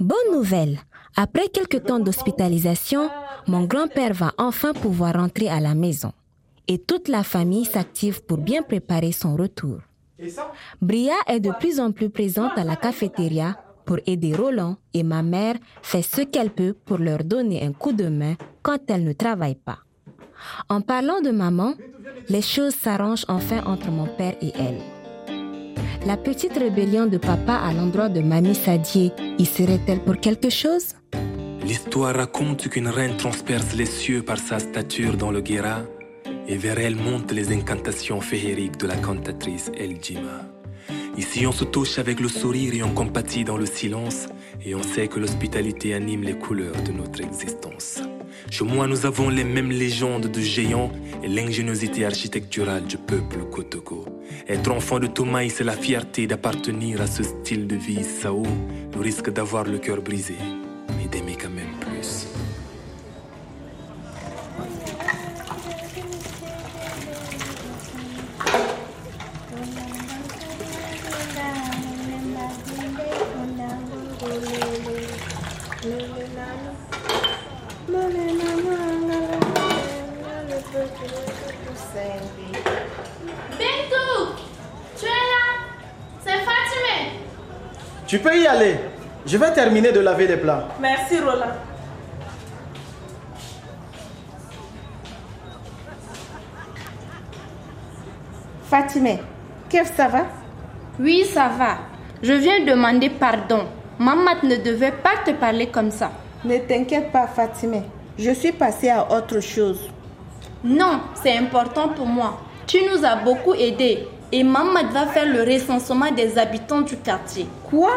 Bonne nouvelle. Après quelques temps d'hospitalisation, mon grand-père va enfin pouvoir rentrer à la maison. Et toute la famille s'active pour bien préparer son retour. Bria est de plus en plus présente à la cafétéria pour aider Roland et ma mère fait ce qu'elle peut pour leur donner un coup de main quand elle ne travaille pas. En parlant de maman, les choses s'arrangent enfin entre mon père et elle. La petite rébellion de papa à l'endroit de mamie Sadier y serait-elle pour quelque chose? L'histoire raconte qu'une reine transperce les cieux par sa stature dans le Guéra et vers elle montent les incantations féeriques de la cantatrice El Jima. Ici, on se touche avec le sourire et on compatit dans le silence et on sait que l'hospitalité anime les couleurs de notre existence. Chez moi, nous avons les mêmes légendes de géants et l'ingéniosité architecturale du peuple Kotoko. Être enfant de Thomas, c'est la fierté d'appartenir à ce style de vie Sao, le risque d'avoir le cœur brisé, mais d'aimer quand même plus. Bintou Tu es là C'est Fatimé Tu peux y aller. Je vais terminer de laver les plats. Merci, Roland. Fatimé, qu'est-ce que ça va? Oui, ça va. Je viens demander pardon. Maman ne devait pas te parler comme ça. Ne t'inquiète pas, Fatimé. Je suis passée à autre chose. Non, c'est important pour moi. Tu nous as beaucoup aidés et maman va faire le recensement des habitants du quartier. Quoi?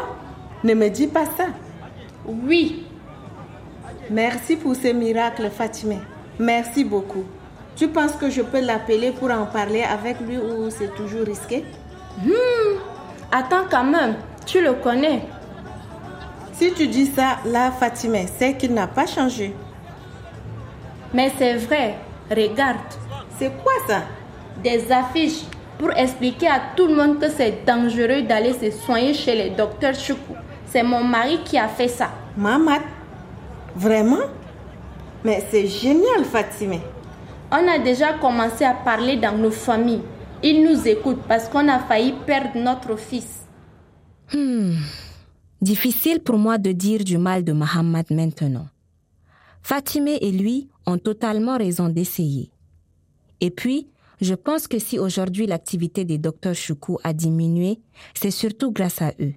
Ne me dis pas ça. Oui, Merci pour ce miracle, Fatimé. Merci beaucoup. Tu penses que je peux l'appeler pour en parler avec lui ou c'est toujours risqué? Attends quand même. Tu le connais. Si tu dis ça, là, Fatimé, c'est qu'il n'a pas changé. Mais c'est vrai. Regarde. C'est quoi ça? Des affiches pour expliquer à tout le monde que c'est dangereux d'aller se soigner chez les docteurs Choukou. C'est mon mari qui a fait ça. Mamat Vraiment? Mais c'est génial, Fatimé. On a déjà commencé à parler dans nos familles. Ils nous écoutent parce qu'on a failli perdre notre fils. Difficile pour moi de dire du mal de Mohammed maintenant. Fatimé et lui ont totalement raison d'essayer. Et puis, je pense que si aujourd'hui l'activité des docteurs Choukou a diminué, c'est surtout grâce à eux.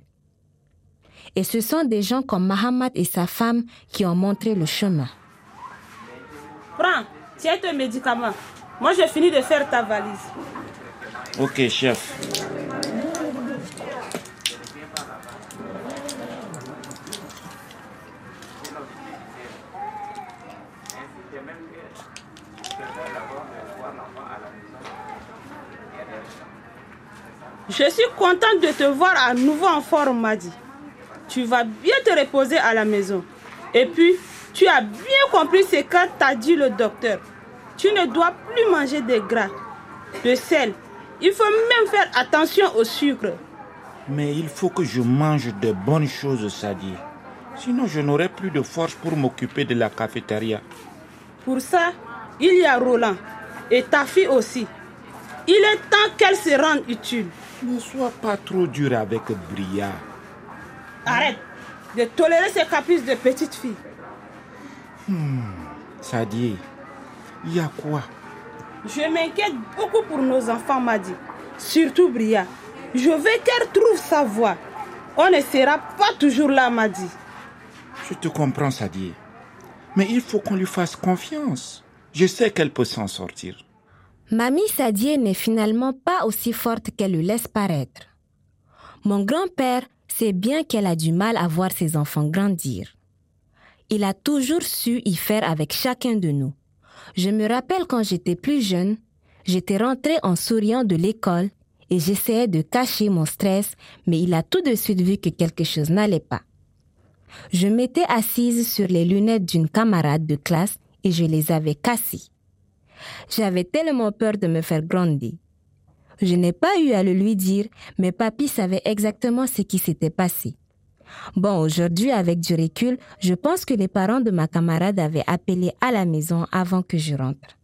Et ce sont des gens comme Mohammed et sa femme qui ont montré le chemin. Prends, tiens tes médicaments. Moi, j'ai fini de faire ta valise. Ok, chef. Je suis contente de te voir à nouveau en forme, Madi. Tu vas bien te reposer à la maison. Et puis, tu as bien compris ce qu'a t'a dit le docteur. Tu ne dois plus manger de gras, de sel. Il faut même faire attention au sucre. Mais il faut que je mange de bonnes choses, Sadi. Sinon, je n'aurai plus de force pour m'occuper de la cafétéria. Pour ça, il y a Roland et ta fille aussi. Il est temps qu'elle se rende utile. Ne sois pas trop dur avec Bria. Arrête de tolérer ces caprices de petite fille. Sadi, il y a quoi? Je m'inquiète beaucoup pour nos enfants, Madi. Surtout Bria. Je veux qu'elle trouve sa voie. On ne sera pas toujours là, Madi. Je te comprends, Sadi. Mais il faut qu'on lui fasse confiance. Je sais qu'elle peut s'en sortir. Mamie Sadie n'est finalement pas aussi forte qu'elle le laisse paraître. Mon grand-père sait bien qu'elle a du mal à voir ses enfants grandir. Il a toujours su y faire avec chacun de nous. Je me rappelle quand j'étais plus jeune, j'étais rentrée en souriant de l'école et j'essayais de cacher mon stress, mais il a tout de suite vu que quelque chose n'allait pas. Je m'étais assise sur les lunettes d'une camarade de classe et je les avais cassées. J'avais tellement peur de me faire gronder. Je n'ai pas eu à le lui dire, mais papy savait exactement ce qui s'était passé. Bon, aujourd'hui, avec du recul, je pense que les parents de ma camarade avaient appelé à la maison avant que je rentre.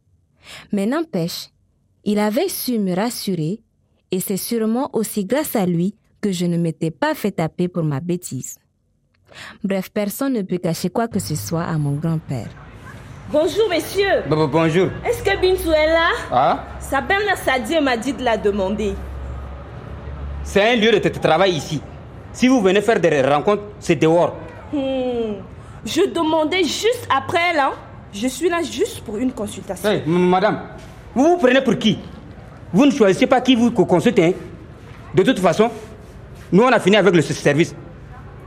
Mais n'empêche, il avait su me rassurer et c'est sûrement aussi grâce à lui que je ne m'étais pas fait taper pour ma bêtise. Bref, personne ne peut cacher quoi que ce soit à mon grand-père. Bonjour, messieurs. bonjour. Est-ce que Bintou est là? Ah? Sa belle Sadie m'a dit de la demander. C'est un lieu de travail ici. Si vous venez faire des rencontres, c'est dehors. Hmm. Je demandais juste après elle. Hein. Je suis là juste pour une consultation. Hey, madame, vous vous prenez pour qui? Vous ne choisissez pas qui vous consultez. Hein. De toute façon, nous on a fini avec le service.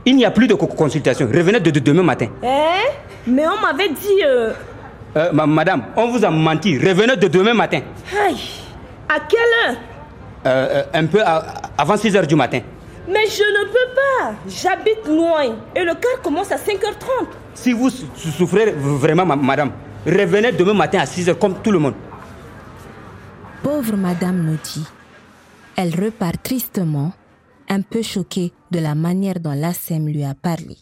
Il n'y a plus de consultation. Revenez de, demain matin. Eh? Mais on m'avait dit... Euh... Euh, madame, on vous a menti. Revenez de demain matin. Aïe À quelle heure euh, Un peu avant 6 heures du matin. Mais je ne peux pas. J'habite loin et le car commence à 5h30. Si vous souffrez vraiment, madame, revenez demain matin à 6h comme tout le monde. Pauvre madame Noti. Elle repart tristement, un peu choquée de la manière dont l'ASEM lui a parlé.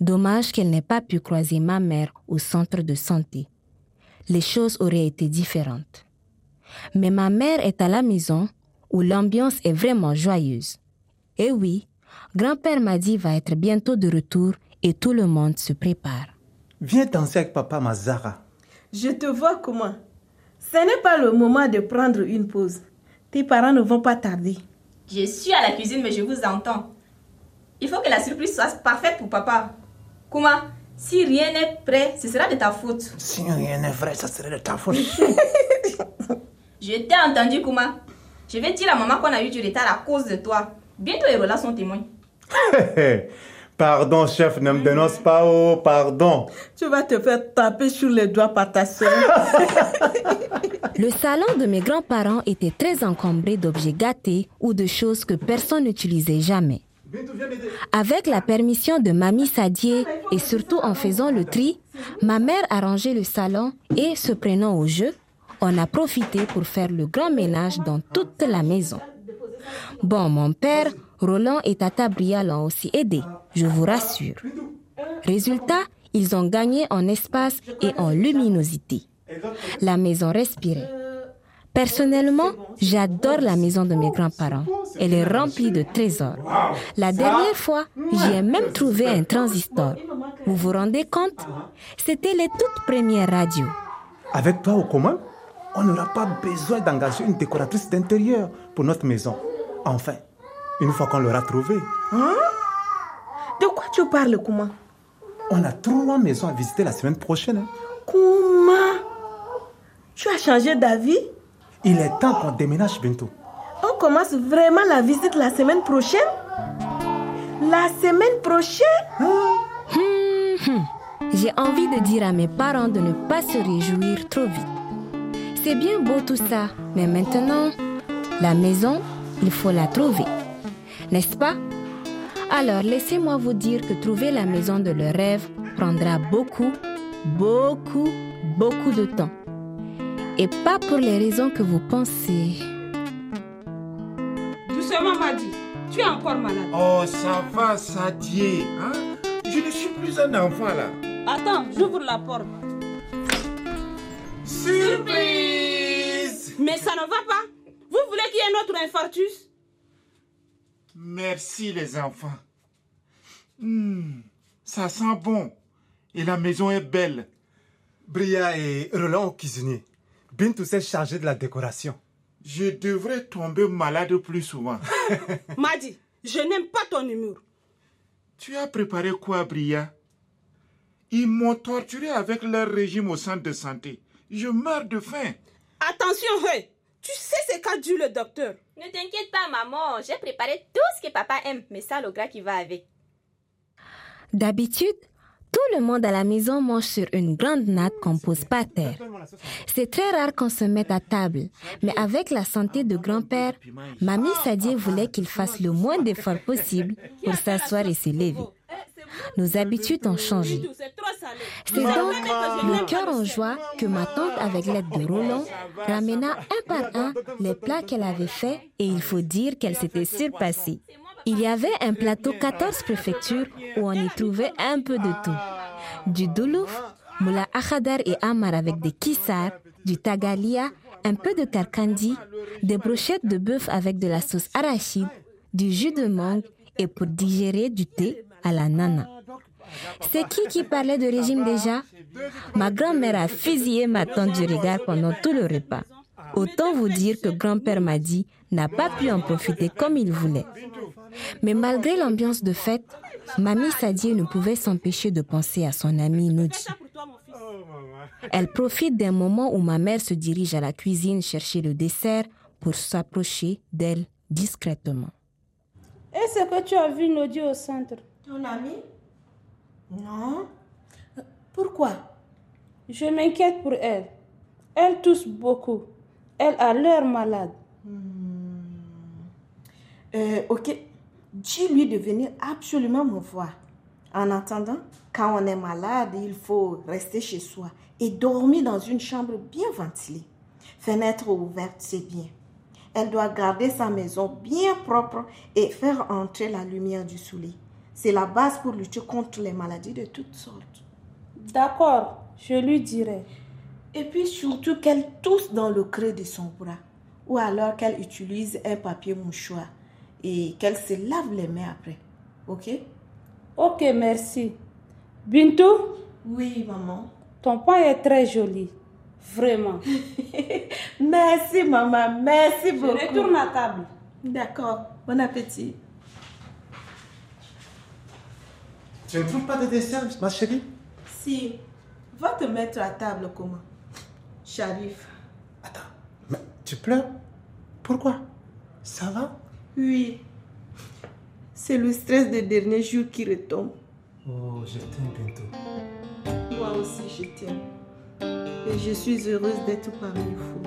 Dommage qu'elle n'ait pas pu croiser ma mère au centre de santé. Les choses auraient été différentes. Mais ma mère est à la maison où l'ambiance est vraiment joyeuse. Eh oui, grand-père m'a dit va être bientôt de retour et tout le monde se prépare. Viens danser avec papa Mazara. Je te vois comment Ce n'est pas le moment de prendre une pause. Tes parents ne vont pas tarder. Je suis à la cuisine, mais je vous entends. Il faut que la surprise soit parfaite pour papa. Comment Si rien n'est prêt, ce sera de ta faute. Si rien n'est vrai, ça serait de ta faute. je t'ai entendu, Kuma. Je vais dire à maman qu'on a eu du retard à cause de toi. Bientôt, les là sont témoins. pardon, chef, ne me dénonce pas, oh, pardon. Tu vas te faire taper sur les doigts par ta soeur. Le salon de mes grands-parents était très encombré d'objets gâtés ou de choses que personne n'utilisait jamais. Avec la permission de Mamie Sadier et surtout en faisant le tri, ma mère a rangé le salon et, se prenant au jeu, on a profité pour faire le grand ménage dans toute la maison. Bon, mon père, Roland et Tata Bria l'ont aussi aidé, je vous rassure. Résultat, ils ont gagné en espace et en luminosité. La maison respirait. Personnellement, j'adore la maison de mes grands-parents. Elle est remplie de trésors. La dernière fois, j'y ai même trouvé un transistor. Vous vous rendez compte? C'était les toutes premières radios. Avec toi au commun, on n'aura pas besoin d'engager une décoratrice d'intérieur pour notre maison. Enfin, une fois qu'on l'aura trouvée. Hein? De quoi tu parles, Kouma? On a trois maisons à visiter la semaine prochaine. Hein. Kouma? Tu as changé d'avis? Il est temps qu'on déménage bientôt. On commence vraiment la visite la semaine prochaine? La semaine prochaine? Hum, hum. J'ai envie de dire à mes parents de ne pas se réjouir trop vite. C'est bien beau tout ça, mais maintenant, la maison, il faut la trouver. N'est-ce pas? Alors laissez-moi vous dire que trouver la maison de leur rêve prendra beaucoup, beaucoup, beaucoup de temps. Et pas pour les raisons que vous pensez. Doucement, Madi. Tu es encore malade. Oh, ça va, Sadie. Hein? Je ne suis plus un enfant là. Attends, j'ouvre la porte. Surprise Mais ça ne va pas. Vous voulez qu'il y ait notre infarctus? Merci les enfants. Hmm, ça sent bon. Et la maison est belle. Bria et Roland au cuisinier. Bintou s'est chargé de la décoration. Je devrais tomber malade plus souvent. Madi, je n'aime pas ton humour. Tu as préparé quoi, Bria? Ils m'ont torturé avec leur régime au centre de santé. Je meurs de faim. Attention, hey tu sais c'est qu'a dit le docteur. Ne t'inquiète pas, maman. J'ai préparé tout ce que papa aime, mais ça, le gras qui va avec. D'habitude, tout le monde à la maison mange sur une grande natte qu'on pose par terre. C'est très rare qu'on se mette à table, mais avec la santé de grand-père, Mamie Sadie voulait qu'il fasse le moins d'efforts possible pour s'asseoir et se lever. Nos habitudes ont changé. C'est donc le cœur en joie que ma tante, avec l'aide de Roland, ramena un par un les plats qu'elle avait faits et il faut dire qu'elle s'était surpassée. Il y avait un plateau 14 préfectures où on y trouvait un peu de tout. Du doulouf, moula akhadar et amar avec des kissar, du tagalia, un peu de karkandi, des brochettes de bœuf avec de la sauce arachide, du jus de mangue et pour digérer du thé à la nana. C'est qui qui parlait de régime déjà? Ma grand-mère a fusillé ma tante du regard pendant tout le repas. Autant vous dire que grand-père m'a dit n'a pas pu en profiter comme il voulait. Mais malgré l'ambiance de fête, Mamie Sadie ne pouvait s'empêcher de penser à son amie Nodi. Elle profite d'un moment où ma mère se dirige à la cuisine chercher le dessert pour s'approcher d'elle discrètement. Est-ce que tu as vu Nodi au centre? Ton amie Non. Pourquoi? Je m'inquiète pour elle. Elle tousse beaucoup. Elle a l'air malade. Euh, ok, dis-lui de venir absolument me voir. En attendant, quand on est malade, il faut rester chez soi et dormir dans une chambre bien ventilée. Fenêtre ouverte, c'est bien. Elle doit garder sa maison bien propre et faire entrer la lumière du soleil. C'est la base pour lutter contre les maladies de toutes sortes. D'accord, je lui dirai. Et puis surtout qu'elle tousse dans le creux de son bras. Ou alors qu'elle utilise un papier mouchoir et qu'elle se lave les mains après. Ok? Ok, merci. Bintou? Oui, maman. Ton pain est très joli. Vraiment. merci, maman. Merci beaucoup. Je retourne à table. D'accord. Bon appétit. Tu ne trouves pas de dessert, ma chérie? Si. Va te mettre à table comment Sharif. Attends, mais tu pleures? Pourquoi? Ça va? Oui. C'est le stress des derniers jours qui retombe. Oh, je t'aime bientôt. Moi aussi, je t'aime. Et je suis heureuse d'être parmi vous.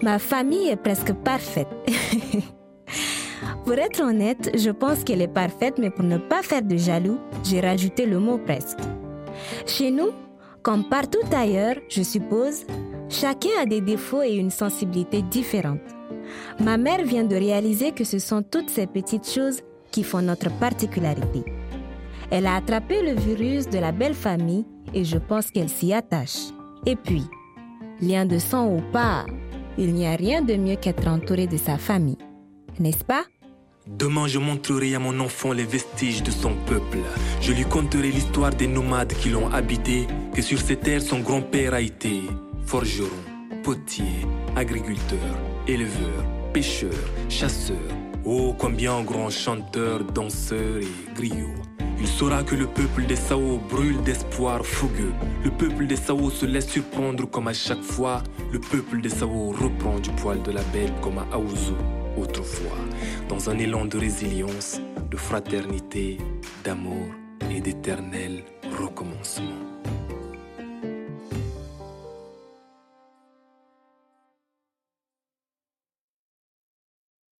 Ma famille est presque parfaite. pour être honnête, je pense qu'elle est parfaite, mais pour ne pas faire de jaloux, j'ai rajouté le mot presque. Chez nous, comme partout ailleurs, je suppose, chacun a des défauts et une sensibilité différente. Ma mère vient de réaliser que ce sont toutes ces petites choses qui font notre particularité. Elle a attrapé le virus de la belle famille et je pense qu'elle s'y attache. Et puis, lien de sang ou pas, il n'y a rien de mieux qu'être entouré de sa famille. N'est-ce pas? Demain, je montrerai à mon enfant les vestiges de son peuple. Je lui conterai l'histoire des nomades qui l'ont habité, que sur ces terres son grand-père a été forgeron, potier, agriculteur, éleveur, pêcheur, chasseur. Oh, combien grand chanteur, danseur et griot. Il saura que le peuple des Sao brûle d'espoir fougueux. Le peuple des Sao se laisse surprendre comme à chaque fois. Le peuple des Sao reprend du poil de la bête comme à Aouzou autrefois, dans un élan de résilience, de fraternité, d'amour et d'éternel recommencement.